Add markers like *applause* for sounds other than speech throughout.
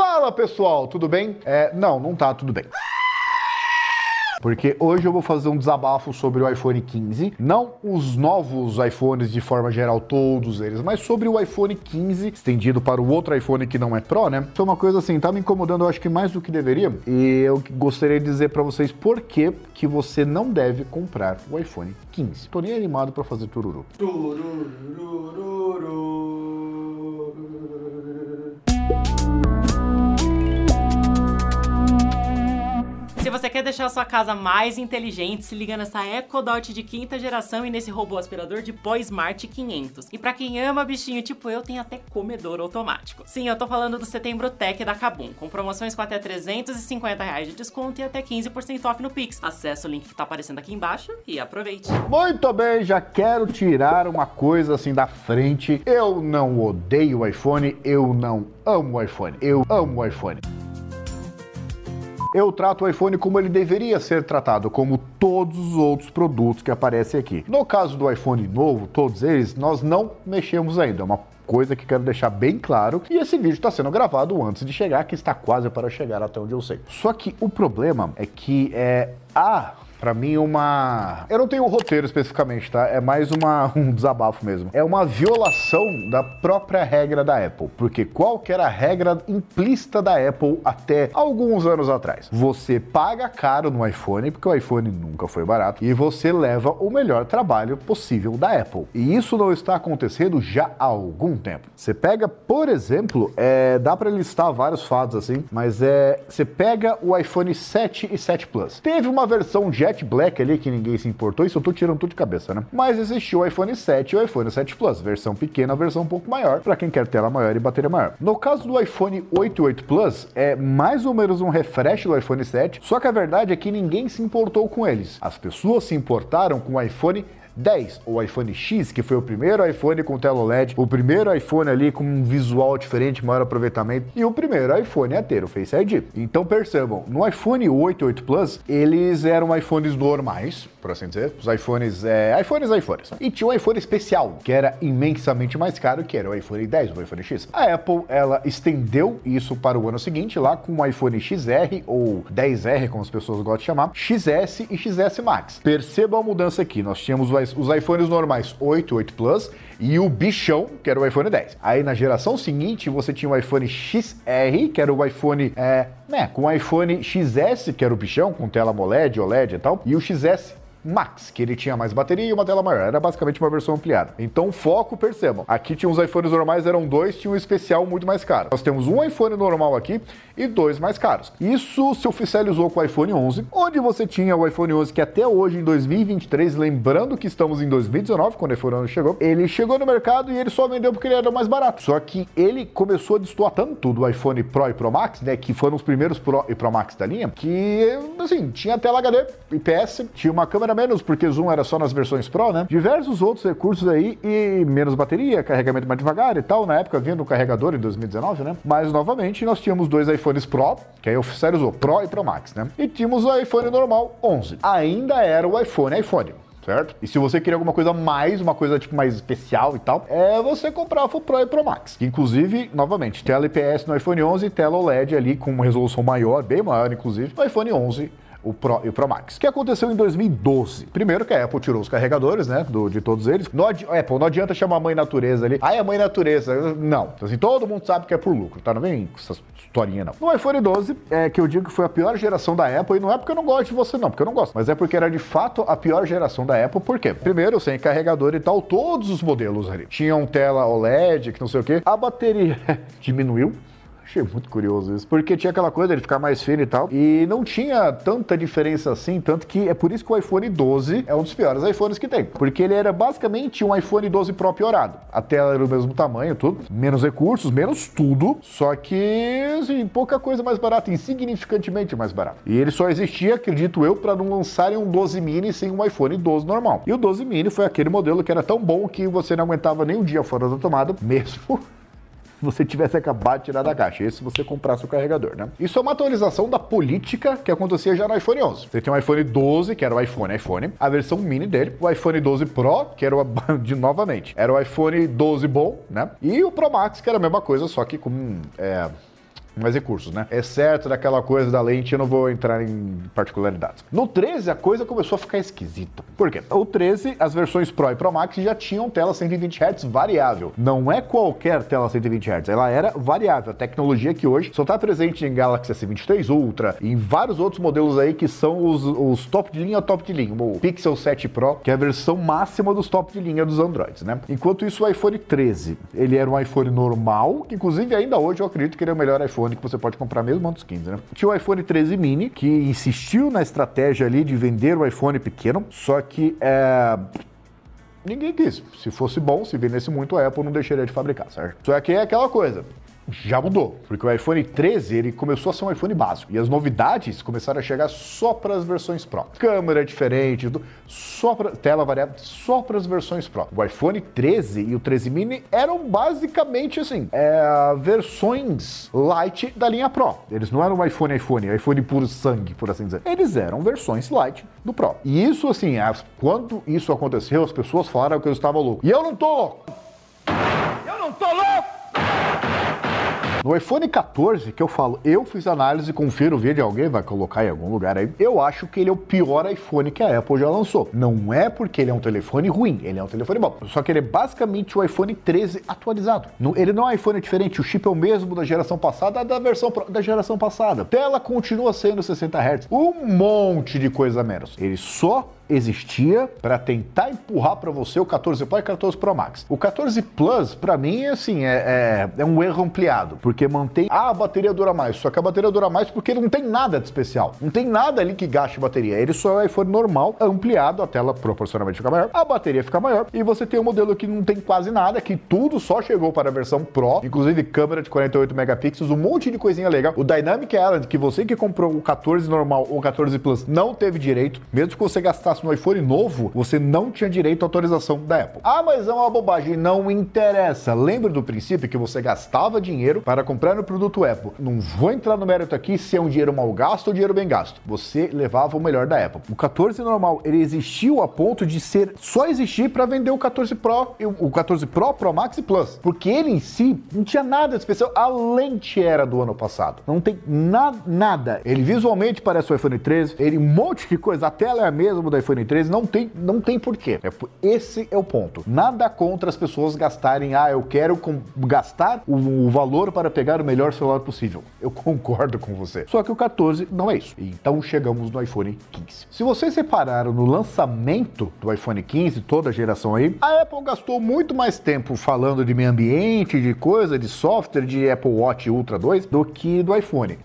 Fala pessoal, tudo bem? É, não, não tá tudo bem. Porque hoje eu vou fazer um desabafo sobre o iPhone 15, não os novos iPhones de forma geral, todos eles, mas sobre o iPhone 15 estendido para o outro iPhone que não é Pro, né? Foi uma coisa assim, tá me incomodando, eu acho que mais do que deveria. E eu gostaria de dizer para vocês por que que você não deve comprar o iPhone 15. Tô nem animado para fazer tururu. Se você quer deixar a sua casa mais inteligente, se liga nessa Echo Dot de quinta geração e nesse robô aspirador de pó Smart 500. E para quem ama bichinho tipo eu, tem até comedor automático. Sim, eu tô falando do Setembro Tech da Kabum, com promoções com até 350 reais de desconto e até 15% off no Pix. Acesse o link que tá aparecendo aqui embaixo e aproveite. Muito bem, já quero tirar uma coisa assim da frente. Eu não odeio o iPhone, eu não amo o iPhone. Eu amo o iPhone eu trato o iPhone como ele deveria ser tratado, como todos os outros produtos que aparecem aqui. No caso do iPhone novo, todos eles, nós não mexemos ainda. É uma coisa que quero deixar bem claro. E esse vídeo está sendo gravado antes de chegar, que está quase para chegar até onde eu sei. Só que o problema é que é a para mim, uma. Eu não tenho um roteiro especificamente, tá? É mais uma, *laughs* um desabafo mesmo. É uma violação da própria regra da Apple. Porque qual que era a regra implícita da Apple até alguns anos atrás? Você paga caro no iPhone, porque o iPhone nunca foi barato, e você leva o melhor trabalho possível da Apple. E isso não está acontecendo já há algum tempo. Você pega, por exemplo, é, dá para listar vários fatos assim, mas é. Você pega o iPhone 7 e 7 Plus. Teve uma versão Jet Jet Black ali que ninguém se importou, isso eu tô tirando tudo de cabeça, né? Mas existiu o iPhone 7 e o iPhone 7 Plus, versão pequena, versão um pouco maior, para quem quer tela maior e bateria maior. No caso do iPhone 8 e 8 Plus, é mais ou menos um refresh do iPhone 7, só que a verdade é que ninguém se importou com eles. As pessoas se importaram com o iPhone 10, o iPhone X, que foi o primeiro iPhone com tela OLED, o primeiro iPhone ali com um visual diferente, maior aproveitamento, e o primeiro iPhone a ter o Face ID. Então percebam, no iPhone 8 e 8 Plus, eles eram iPhones normais, por assim dizer, os iPhones, é, iPhones, iPhones. E tinha um iPhone especial, que era imensamente mais caro, que era o iPhone 10, o iPhone X. A Apple, ela estendeu isso para o ano seguinte, lá com o iPhone XR, ou 10R, como as pessoas gostam de chamar, XS e XS Max. Percebam a mudança aqui, nós tínhamos o os iPhones normais 8, 8 Plus e o bichão, que era o iPhone 10. Aí na geração seguinte você tinha o iPhone XR, que era o iPhone, é, né, com o iPhone XS, que era o bichão, com tela AMOLED, OLED e tal, e o XS Max, que ele tinha mais bateria e uma tela maior. Era basicamente uma versão ampliada. Então, foco, percebam. Aqui tinha os iPhones normais, eram dois, tinha um especial muito mais caro. Nós temos um iPhone normal aqui e dois mais caros. Isso se oficializou com o iPhone 11, onde você tinha o iPhone 11 que até hoje, em 2023, lembrando que estamos em 2019, quando o iPhone 11 chegou, ele chegou no mercado e ele só vendeu porque ele era mais barato. Só que ele começou a destoar tanto do iPhone Pro e Pro Max, né, que foram os primeiros Pro e Pro Max da linha, que, assim, tinha tela HD, IPS, tinha uma câmera menos, porque Zoom era só nas versões Pro, né? Diversos outros recursos aí e menos bateria, carregamento mais devagar e tal. Na época vinha no carregador em 2019, né? Mas novamente nós tínhamos dois iPhones Pro, que aí oficializou Pro e Pro Max, né? E tínhamos o iPhone normal 11. Ainda era o iPhone iPhone certo? E se você queria alguma coisa mais, uma coisa tipo mais especial e tal, é você comprar o Pro e Pro Max. Inclusive, novamente, tela IPS no iPhone 11 e tela OLED ali com uma resolução maior, bem maior inclusive, no iPhone 11 o Pro e o Pro Max. que aconteceu em 2012? Primeiro que a Apple tirou os carregadores, né, do, de todos eles. Não Apple, não adianta chamar a mãe natureza ali. Ai, a mãe natureza. Não. Então, assim, todo mundo sabe que é por lucro, tá? Não vem com essa historinha, não. No iPhone 12, é que eu digo que foi a pior geração da Apple, e não é porque eu não gosto de você, não, porque eu não gosto, mas é porque era de fato a pior geração da Apple, por quê? Primeiro, sem carregador e tal, todos os modelos ali tinham tela OLED, que não sei o quê. A bateria *laughs* diminuiu, Achei muito curioso isso. Porque tinha aquela coisa de ficar mais fino e tal. E não tinha tanta diferença assim. Tanto que é por isso que o iPhone 12 é um dos piores iPhones que tem. Porque ele era basicamente um iPhone 12 Pro piorado. A tela era do mesmo tamanho, tudo. Menos recursos, menos tudo. Só que, assim, pouca coisa mais barata. Insignificantemente mais barato. E ele só existia, acredito eu, para não lançarem um 12 mini sem um iPhone 12 normal. E o 12 mini foi aquele modelo que era tão bom que você não aguentava nem um dia fora da tomada, *laughs* mesmo você tivesse acabado de tirar da caixa. Esse você comprasse o carregador, né? Isso é uma atualização da política que acontecia já no iPhone 11. Você tem o iPhone 12, que era o iPhone iPhone, a versão mini dele, o iPhone 12 Pro, que era o *laughs* de novamente, era o iPhone 12 bom, né? E o Pro Max, que era a mesma coisa, só que com é, mais recursos, né? Exceto daquela coisa da lente, eu não vou entrar em particularidades. No 13, a coisa começou a ficar esquisita. Por quê? O 13, as versões Pro e Pro Max já tinham tela 120 Hz variável. Não é qualquer tela 120 Hz, ela era variável. A tecnologia que hoje só está presente em Galaxy S23 Ultra e em vários outros modelos aí que são os, os top de linha, top de linha. O Pixel 7 Pro, que é a versão máxima dos top de linha dos Androids, né? Enquanto isso, o iPhone 13, ele era um iPhone normal, que inclusive ainda hoje eu acredito que ele é o melhor iPhone que você pode comprar mesmo antes dos 15, né? Tinha o iPhone 13 mini, que insistiu na estratégia ali de vender o iPhone pequeno, só que é ninguém quis. Se fosse bom, se vendesse muito, a Apple não deixaria de fabricar, certo? Só que é aquela coisa já mudou, porque o iPhone 13 ele começou a ser um iPhone básico e as novidades começaram a chegar só para as versões Pro. Câmera diferente, só para tela variável, só para as versões Pro. O iPhone 13 e o 13 mini eram basicamente assim, é, versões light da linha Pro. Eles não eram iPhone iPhone, iPhone puro sangue, por assim dizer. Eles eram versões light do Pro. E isso assim, quando isso aconteceu, as pessoas falaram que eu estava louco. E eu não tô louco. Eu não tô louco. No iPhone 14, que eu falo, eu fiz análise, confiro o vídeo, alguém vai colocar em algum lugar aí. Eu acho que ele é o pior iPhone que a Apple já lançou. Não é porque ele é um telefone ruim, ele é um telefone bom. Só que ele é basicamente o iPhone 13 atualizado. Ele não é um iPhone diferente, o chip é o mesmo da geração passada da versão da geração passada. Tela continua sendo 60 Hz. Um monte de coisa menos. Ele só existia para tentar empurrar para você o 14 Pro e 14 Pro Max. O 14 Plus, para mim, assim, é, é, é, um erro ampliado, porque mantém. Ah, a bateria dura mais. Só que a bateria dura mais porque não tem nada de especial. Não tem nada ali que gaste bateria. Ele só é iPhone normal, ampliado, a tela proporcionalmente fica maior, a bateria fica maior, e você tem um modelo que não tem quase nada, que tudo só chegou para a versão Pro, inclusive câmera de 48 megapixels, um monte de coisinha legal. O Dynamic Island, que você que comprou o 14 normal ou o 14 Plus não teve direito, mesmo que você gastasse no iPhone novo, você não tinha direito à autorização da Apple. Ah, mas é uma bobagem, não interessa. Lembra do princípio que você gastava dinheiro para comprar no produto Apple. Não vou entrar no mérito aqui se é um dinheiro mal gasto ou dinheiro bem gasto. Você levava o melhor da Apple. O 14 normal, ele existiu a ponto de ser só existir para vender o 14 Pro, o 14 Pro, Pro Max e Plus, porque ele em si não tinha nada especial. A lente era do ano passado. Não tem na, nada. Ele visualmente parece o iPhone 13, ele um monte de coisa, a tela é a mesma do iPhone 13, não tem, não tem porquê. É, esse é o ponto. Nada contra as pessoas gastarem, ah, eu quero gastar o, o valor para pegar o melhor celular possível. Eu *laughs* concordo com você. Só que o 14 não é isso. Então chegamos no iPhone 15. Se vocês repararam no lançamento do iPhone 15, toda a geração aí, a Apple gastou muito mais tempo falando de meio ambiente, de coisa, de software, de Apple Watch Ultra 2 do que do iPhone.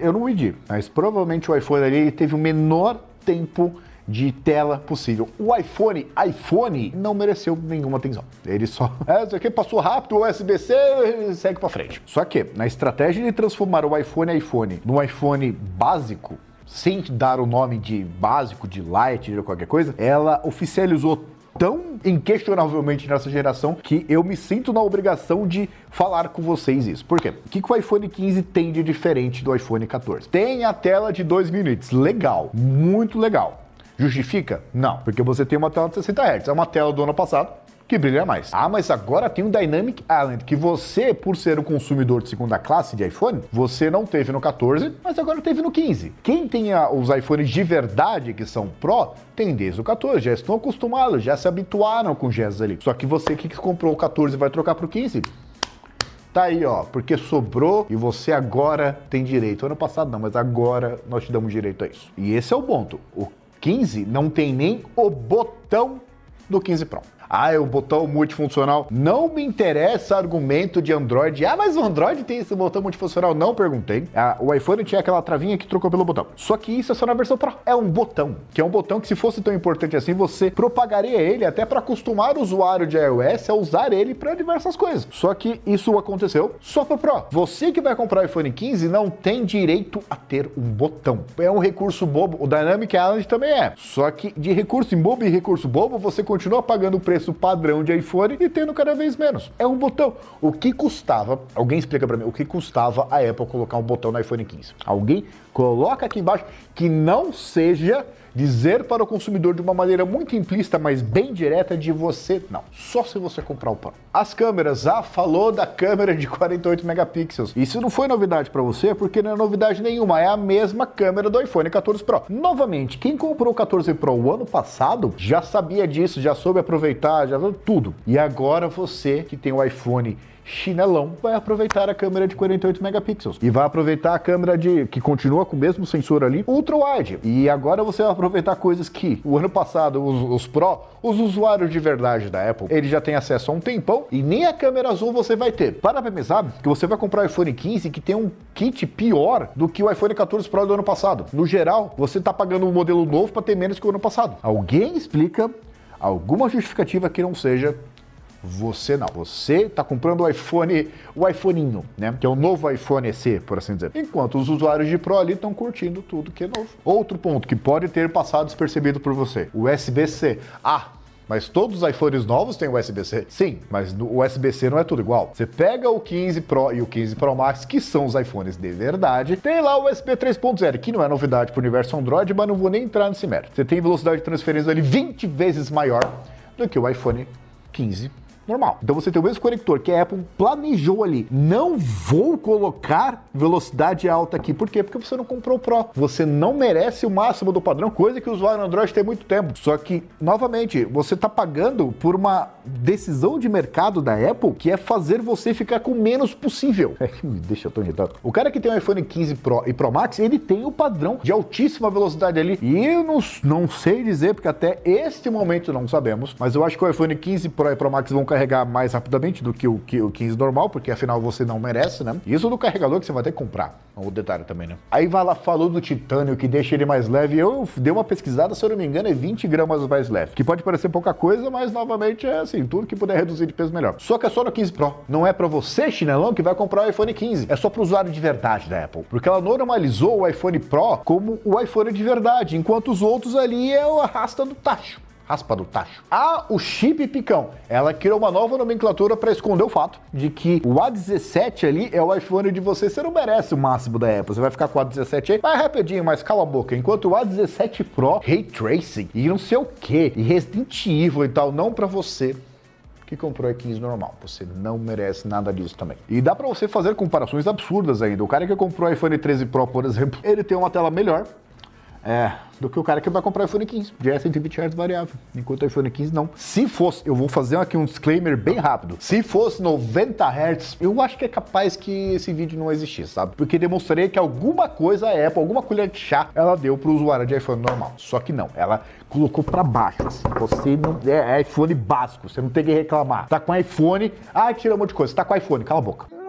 Eu não medi, mas provavelmente o iPhone ali teve o menor tempo de tela possível. O iPhone, iPhone, não mereceu nenhuma atenção. Ele só, *laughs* é, isso aqui passou rápido, o USB-C segue para frente. Só que, na estratégia de transformar o iPhone iPhone num iPhone básico, sem dar o nome de básico, de light, de qualquer coisa, ela oficializou tão inquestionavelmente nessa geração que eu me sinto na obrigação de falar com vocês isso. Por quê? O que, que o iPhone 15 tem de diferente do iPhone 14? Tem a tela de 2 minutos, legal, muito legal. Justifica? Não, porque você tem uma tela de 60 Hz. É uma tela do ano passado que brilha mais. Ah, mas agora tem o Dynamic Island, que você, por ser um consumidor de segunda classe de iPhone, você não teve no 14, mas agora teve no 15. Quem tem os iPhones de verdade, que são Pro, tem desde o 14, já estão acostumados, já se habituaram com gestos ali. Só que você que comprou o 14 vai trocar pro 15, Tá aí, ó, porque sobrou e você agora tem direito. Ano passado não, mas agora nós te damos direito a isso. E esse é o ponto. O 15 não tem nem o botão do 15 Pro. Ah, é o botão multifuncional. Não me interessa argumento de Android. Ah, mas o Android tem esse botão multifuncional. Não perguntei. Ah, o iPhone tinha aquela travinha que trocou pelo botão. Só que isso é só na versão Pro. É um botão, que é um botão que se fosse tão importante assim, você propagaria ele até para acostumar o usuário de iOS a usar ele para diversas coisas. Só que isso aconteceu só para Pro. Você que vai comprar o iPhone 15 não tem direito a ter um botão. É um recurso bobo. O Dynamic Island também é. Só que de recurso em bobo e recurso bobo, você continua pagando o preço preço padrão de iPhone e tendo cada vez menos. É um botão. O que custava, alguém explica para mim, o que custava a Apple colocar um botão no iPhone 15? Alguém coloca aqui embaixo que não seja dizer para o consumidor de uma maneira muito implícita, mas bem direta de você, não, só se você comprar o Pro. As câmeras, ah, falou da câmera de 48 megapixels. Isso não foi novidade para você, porque não é novidade nenhuma, é a mesma câmera do iPhone 14 Pro. Novamente, quem comprou o 14 Pro o ano passado já sabia disso, já soube aproveitar, já tudo. E agora você que tem o iPhone chinelão vai aproveitar a câmera de 48 megapixels e vai aproveitar a câmera de que continua com o mesmo sensor ali, ultra wide. E agora você vai aproveitar coisas que o ano passado os, os Pro, os usuários de verdade da Apple, eles já têm acesso há um tempão e nem a câmera azul você vai ter. Para pra que você vai comprar o iPhone 15 que tem um kit pior do que o iPhone 14 Pro do ano passado. No geral, você está pagando um modelo novo para ter menos que o ano passado. Alguém explica alguma justificativa que não seja você não. Você está comprando o iPhone, o iPhoneinho, né? Que é o novo iPhone SE, por assim dizer. Enquanto os usuários de Pro ali estão curtindo tudo que é novo. Outro ponto que pode ter passado despercebido por você: USB-C. Ah, mas todos os iPhones novos têm USB-C? Sim, mas o USB-C não é tudo igual. Você pega o 15 Pro e o 15 Pro Max, que são os iPhones de verdade, tem lá o USB 3.0, que não é novidade para o universo Android, mas não vou nem entrar nesse mérito. Você tem velocidade de transferência ali 20 vezes maior do que o iPhone 15 normal. Então você tem o mesmo conector que a Apple planejou ali. Não vou colocar velocidade alta aqui. Por quê? Porque você não comprou o Pro. Você não merece o máximo do padrão, coisa que o usuário Android tem muito tempo. Só que, novamente, você está pagando por uma decisão de mercado da Apple que é fazer você ficar com o menos possível. *laughs* É que me deixa tão irritado. O cara que tem um iPhone 15 Pro e Pro Max, ele tem o padrão de altíssima velocidade ali. E eu não, não sei dizer, porque até este momento não sabemos, mas eu acho que o iPhone 15 Pro e Pro Max vão carregar mais rapidamente do que o, que o 15 normal, porque afinal você não merece, né? Isso do carregador que você vai ter que comprar. Um detalhe também, né? Aí vai lá, falou do titânio que deixa ele mais leve. Eu dei uma pesquisada, se eu não me engano, é 20 gramas mais leve. Que pode parecer pouca coisa, mas novamente é assim, tudo que puder reduzir de peso melhor. Só que é só no 15 Pro. Não é para você, chinelão, que vai comprar o iPhone 15. É só para o usuário de verdade da Apple. Porque ela normalizou o iPhone Pro como o iPhone de verdade, enquanto os outros ali é o arrasta do tacho raspa do tacho. A o chip picão, ela criou uma nova nomenclatura para esconder o fato de que o A17 ali é o iPhone de você, você não merece o máximo da Apple, você vai ficar com o A17 aí, vai rapidinho, mas cala a boca, enquanto o A17 Pro, Ray Tracing e não sei o que, e Resident Evil e tal, não para você que comprou E15 normal. Você não merece nada disso também. E dá para você fazer comparações absurdas ainda. O cara que comprou o iPhone 13 Pro, por exemplo, *laughs* ele tem uma tela melhor, é, do que o cara que vai comprar o iPhone 15. Já é 120 Hz variável, enquanto o iPhone 15 não. Se fosse, eu vou fazer aqui um disclaimer bem rápido. Se fosse 90 Hz, eu acho que é capaz que esse vídeo não existisse, sabe? Porque demonstraria que alguma coisa a Apple, alguma colher de chá, ela deu para o usuário de iPhone normal. Só que não, ela colocou para baixo. Assim. Você não é, é iPhone básico, você não tem que reclamar. Tá com iPhone, ah, tira um monte de coisa. Você tá com iPhone, cala a boca.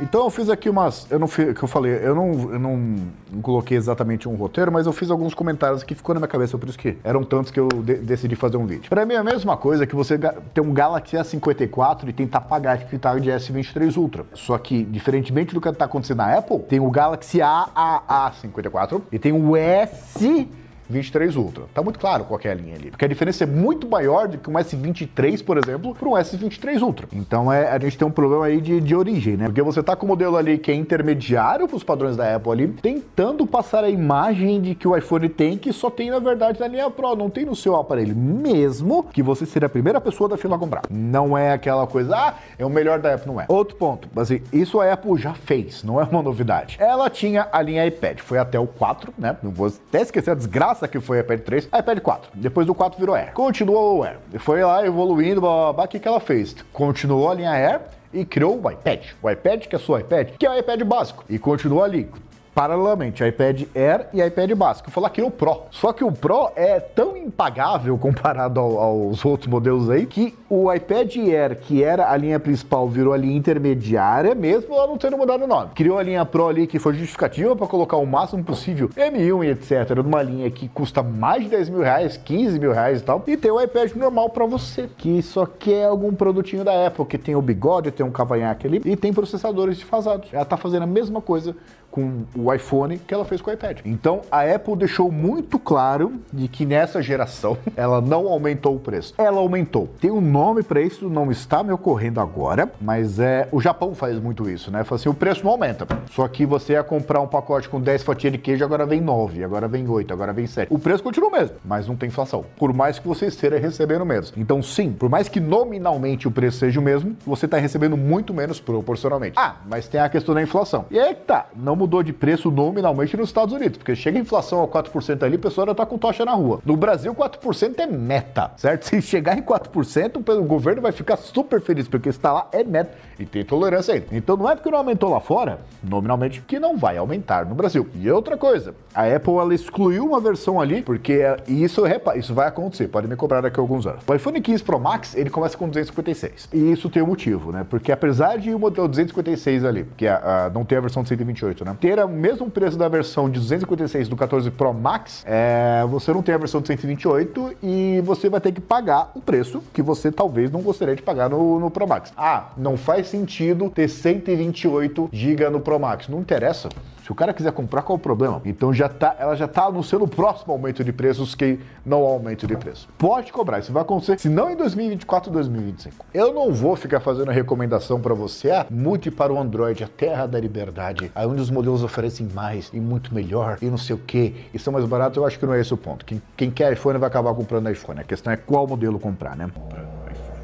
Então eu fiz aqui umas. Eu não fiz, que eu falei, eu não, eu não, coloquei exatamente um roteiro, mas eu fiz alguns comentários que ficou na minha cabeça, por isso que eram tantos que eu de, decidi fazer um vídeo. Para mim é a mesma coisa que você ter um Galaxy S54 e tentar pagar que tá de S23 Ultra. Só que, diferentemente do que está acontecendo na Apple, tem o Galaxy AAA54 e tem o S 23 Ultra. Tá muito claro qual é a linha ali. Porque a diferença é muito maior do que um S23, por exemplo, para um S23 Ultra. Então é, a gente tem um problema aí de, de origem, né? Porque você tá com o modelo ali que é intermediário para os padrões da Apple ali, tentando passar a imagem de que o iPhone tem, que só tem na verdade na linha Pro, não tem no seu aparelho. Mesmo que você seja a primeira pessoa da fila a comprar. Não é aquela coisa, ah, é o melhor da Apple, não é. Outro ponto, assim, isso a Apple já fez, não é uma novidade. Ela tinha a linha iPad, foi até o 4, né? Não vou até esquecer a desgraça que foi o iPad 3, iPad 4. Depois do 4 virou Air. Continuou o Air. Foi lá evoluindo, blá, blá, o que, que ela fez? Continuou a linha Air e criou o iPad. O iPad, que é só iPad, que é o iPad básico. E continuou ali paralelamente, iPad Air e iPad básico. Eu falar que o Pro. Só que o Pro é tão impagável *laughs* comparado ao, aos outros modelos aí que o iPad Air, que era a linha principal, virou a linha intermediária, mesmo ela não tendo mudado o nome. Criou a linha Pro ali que foi justificativa para colocar o máximo possível M1 e etc. numa linha que custa mais de 10 mil reais, 15 mil reais e tal. E tem o iPad normal para você, que só quer algum produtinho da Apple, que tem o bigode, tem um cavanhaque ali e tem processadores desfasados. Ela tá fazendo a mesma coisa com o iPhone que ela fez com o iPad. Então a Apple deixou muito claro de que nessa geração *laughs* ela não aumentou o preço. Ela aumentou. Tem um nome para isso, não está me ocorrendo agora, mas é o Japão faz muito isso, né? Fala assim, o preço não aumenta. Só que você ia comprar um pacote com 10 fatias de queijo, agora vem 9, agora vem 8, agora vem 7. O preço continua o mesmo, mas não tem inflação. Por mais que você esteja recebendo menos. Então sim, por mais que nominalmente o preço seja o mesmo, você está recebendo muito menos proporcionalmente. Ah, mas tem a questão da inflação. E aí tá, não mudou de preço nominalmente nos Estados Unidos, porque chega a inflação a 4% ali, a pessoa já tá com tocha na rua. No Brasil, 4% é meta, certo? *laughs* Se chegar em 4%, o governo vai ficar super feliz, porque está lá é meta e tem tolerância aí. Então não é porque não aumentou lá fora, nominalmente, que não vai aumentar no Brasil. E outra coisa, a Apple ela excluiu uma versão ali, porque é, isso, isso vai acontecer, pode me cobrar daqui a alguns anos. O iPhone 15 Pro Max, ele começa com 256. E isso tem um motivo, né? Porque apesar de o modelo 256 ali, que é, não ter a versão de 128, né? Ter o mesmo preço da versão de 256 do 14 Pro Max, é, você não tem a versão de 128 e você vai ter que pagar o preço que você talvez não gostaria de pagar no, no Pro Max. Ah, não faz sentido ter 128 GB no Pro Max. Não interessa. Se o cara quiser comprar, qual o problema? Então já tá, ela já está anunciando o próximo aumento de preços que não aumento de preço. Pode cobrar, isso vai acontecer, se não em 2024 ou 2025. Eu não vou ficar fazendo a recomendação para você, ah, mude para o Android, a terra da liberdade, aí onde os modelos oferecem mais e muito melhor e não sei o que, e são mais baratos, eu acho que não é esse o ponto. Quem, quem quer iPhone vai acabar comprando iPhone. A questão é qual modelo comprar, né? Compra iPhone.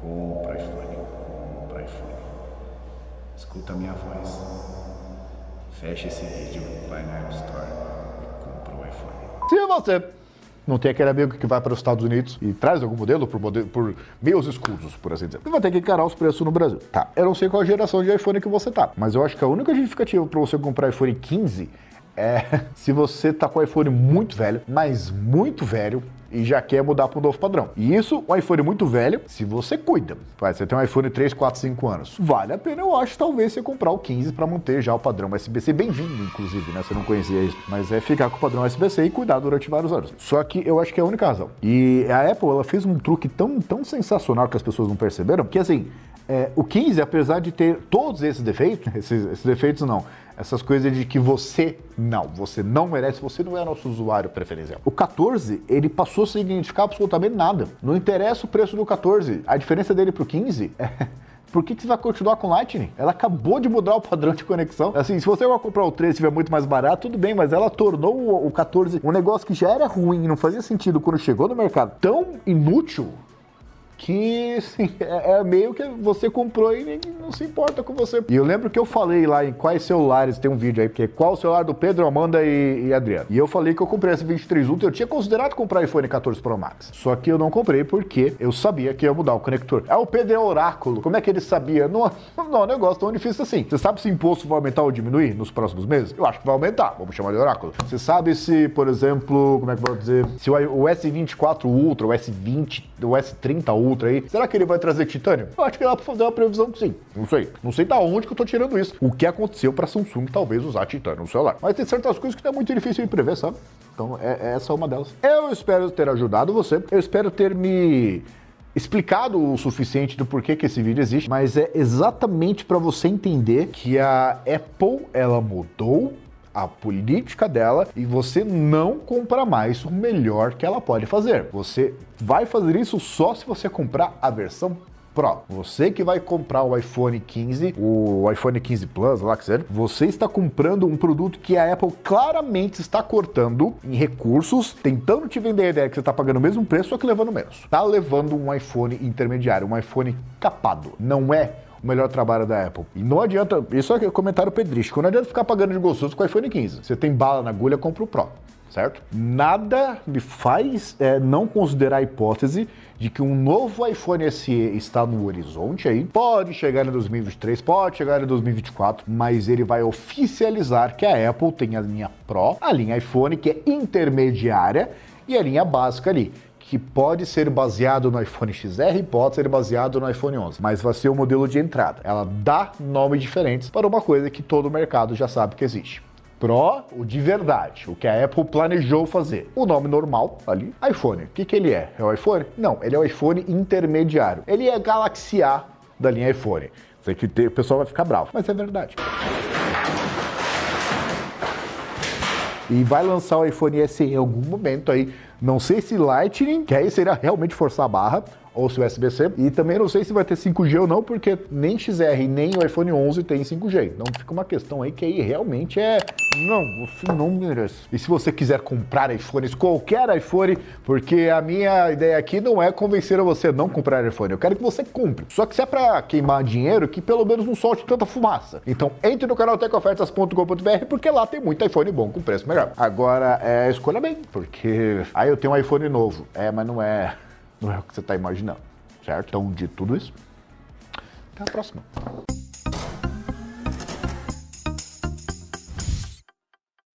Compra iPhone. Compra iPhone. Escuta a minha voz. Fecha esse vídeo, vai na App Store e compra o iPhone. Se você não tem aquele amigo que vai para os Estados Unidos e traz algum modelo por, modelo, por meios escusos, por assim dizer. Você vai ter que encarar os preços no Brasil. Tá, eu não sei qual geração de iPhone que você tá, mas eu acho que a única justificativa para você comprar iPhone 15 é *laughs* se você tá com o iPhone muito velho, mas muito velho, e já quer mudar para um novo padrão. E isso, um iPhone muito velho, se você cuida. Vai, você tem um iPhone 3, 4, 5 anos. Vale a pena, eu acho, talvez você comprar o 15 para manter já o padrão USB-C. Bem-vindo, inclusive, né? Você não conhecia isso. Mas é ficar com o padrão USB-C e cuidar durante vários anos. Só que eu acho que é a única razão. E a Apple, ela fez um truque tão, tão sensacional que as pessoas não perceberam, que assim, é, o 15, apesar de ter todos esses defeitos, esses, esses defeitos não, essas coisas de que você não, você não merece, você não é nosso usuário preferencial. O 14, ele passou sem significar absolutamente nada. Não interessa o preço do 14, a diferença dele pro 15 é *laughs* por que, que, você vai continuar com Lightning? Ela acabou de mudar o padrão de conexão. Assim, se você vai comprar o 13 e tiver muito mais barato, tudo bem, mas ela tornou o 14 um negócio que já era ruim não fazia sentido quando chegou no mercado tão inútil que *laughs* assim, é, é, meio que você comprou e ninguém não se importa com você. E eu lembro que eu falei lá em quais celulares, tem um vídeo aí, porque qual o celular do Pedro, Amanda e, e Adriano. E eu falei que eu comprei esse 23 Ultra, eu tinha considerado comprar iPhone 14 Pro Max. Só que eu não comprei porque eu sabia que ia mudar o conector. É o Pedro é oráculo. Como é que ele sabia? Não, *laughs* não é um negócio tão difícil assim. Você sabe se o imposto vai aumentar ou diminuir nos próximos meses? Eu acho que vai aumentar. Vamos chamar de oráculo. Você sabe se, por exemplo, como é que eu vou dizer? Se o S24 Ultra, o S20, o S30 Ultra, Ultra aí, será que ele vai trazer titânio? Eu acho que dá pra fazer uma previsão que sim. Não sei. Não sei da onde que eu tô tirando isso. O que aconteceu pra Samsung talvez usar titânio no celular. Mas tem certas coisas que é muito difícil de prever, sabe? Então, é, é essa é uma delas. Eu espero ter ajudado você. Eu espero ter me explicado o suficiente do porquê que esse vídeo existe, mas é exatamente para você entender que a Apple ela mudou a política dela e você não compra mais o melhor que ela pode fazer. Você vai fazer isso só se você comprar a versão Pro. Você que vai comprar o iPhone 15, o iPhone 15 Plus, lá que seja, você está comprando um produto que a Apple claramente está cortando em recursos, tentando te vender a ideia que você está pagando o mesmo preço, só que levando menos. Está levando um iPhone intermediário, um iPhone capado. Não é o melhor trabalho da Apple. E não adianta, isso é comentário pedrístico, não adianta ficar pagando de gostoso com o iPhone 15. Você tem bala na agulha, compra o Pro, certo? Nada me faz é, não considerar a hipótese de que um novo iPhone SE está no horizonte aí. Pode chegar em 2023, pode chegar em 2024, mas ele vai oficializar que a Apple tem a linha Pro, a linha iPhone que é intermediária e a linha básica ali que pode ser baseado no iPhone XR, pode ser baseado no iPhone 11, mas vai ser o modelo de entrada. Ela dá nomes diferentes para uma coisa que todo mercado já sabe que existe. Pro, o de verdade, o que a Apple planejou fazer. O nome normal ali, iPhone. O que, que ele é? É o iPhone? Não, ele é o iPhone intermediário. Ele é a Galaxy A da linha iPhone. Sei que o pessoal vai ficar bravo, mas é verdade. E vai lançar o iPhone SE em algum momento aí. Não sei se Lightning, que aí seria realmente forçar a barra, ou se USB-C. E também não sei se vai ter 5G ou não, porque nem XR nem o iPhone 11 tem 5G. Então fica uma questão aí que aí realmente é. Não, você não merece. E se você quiser comprar iPhones, qualquer iPhone, porque a minha ideia aqui não é convencer você a não comprar iPhone. Eu quero que você compre. Só que se é pra queimar dinheiro, que pelo menos não solte tanta fumaça. Então entre no canal tecofertas.com.br, porque lá tem muito iPhone bom com preço melhor. Agora, é, escolha bem, porque aí eu tenho um iPhone novo. É, mas não é não é o que você está imaginando, certo? Então, de tudo isso, até a próxima.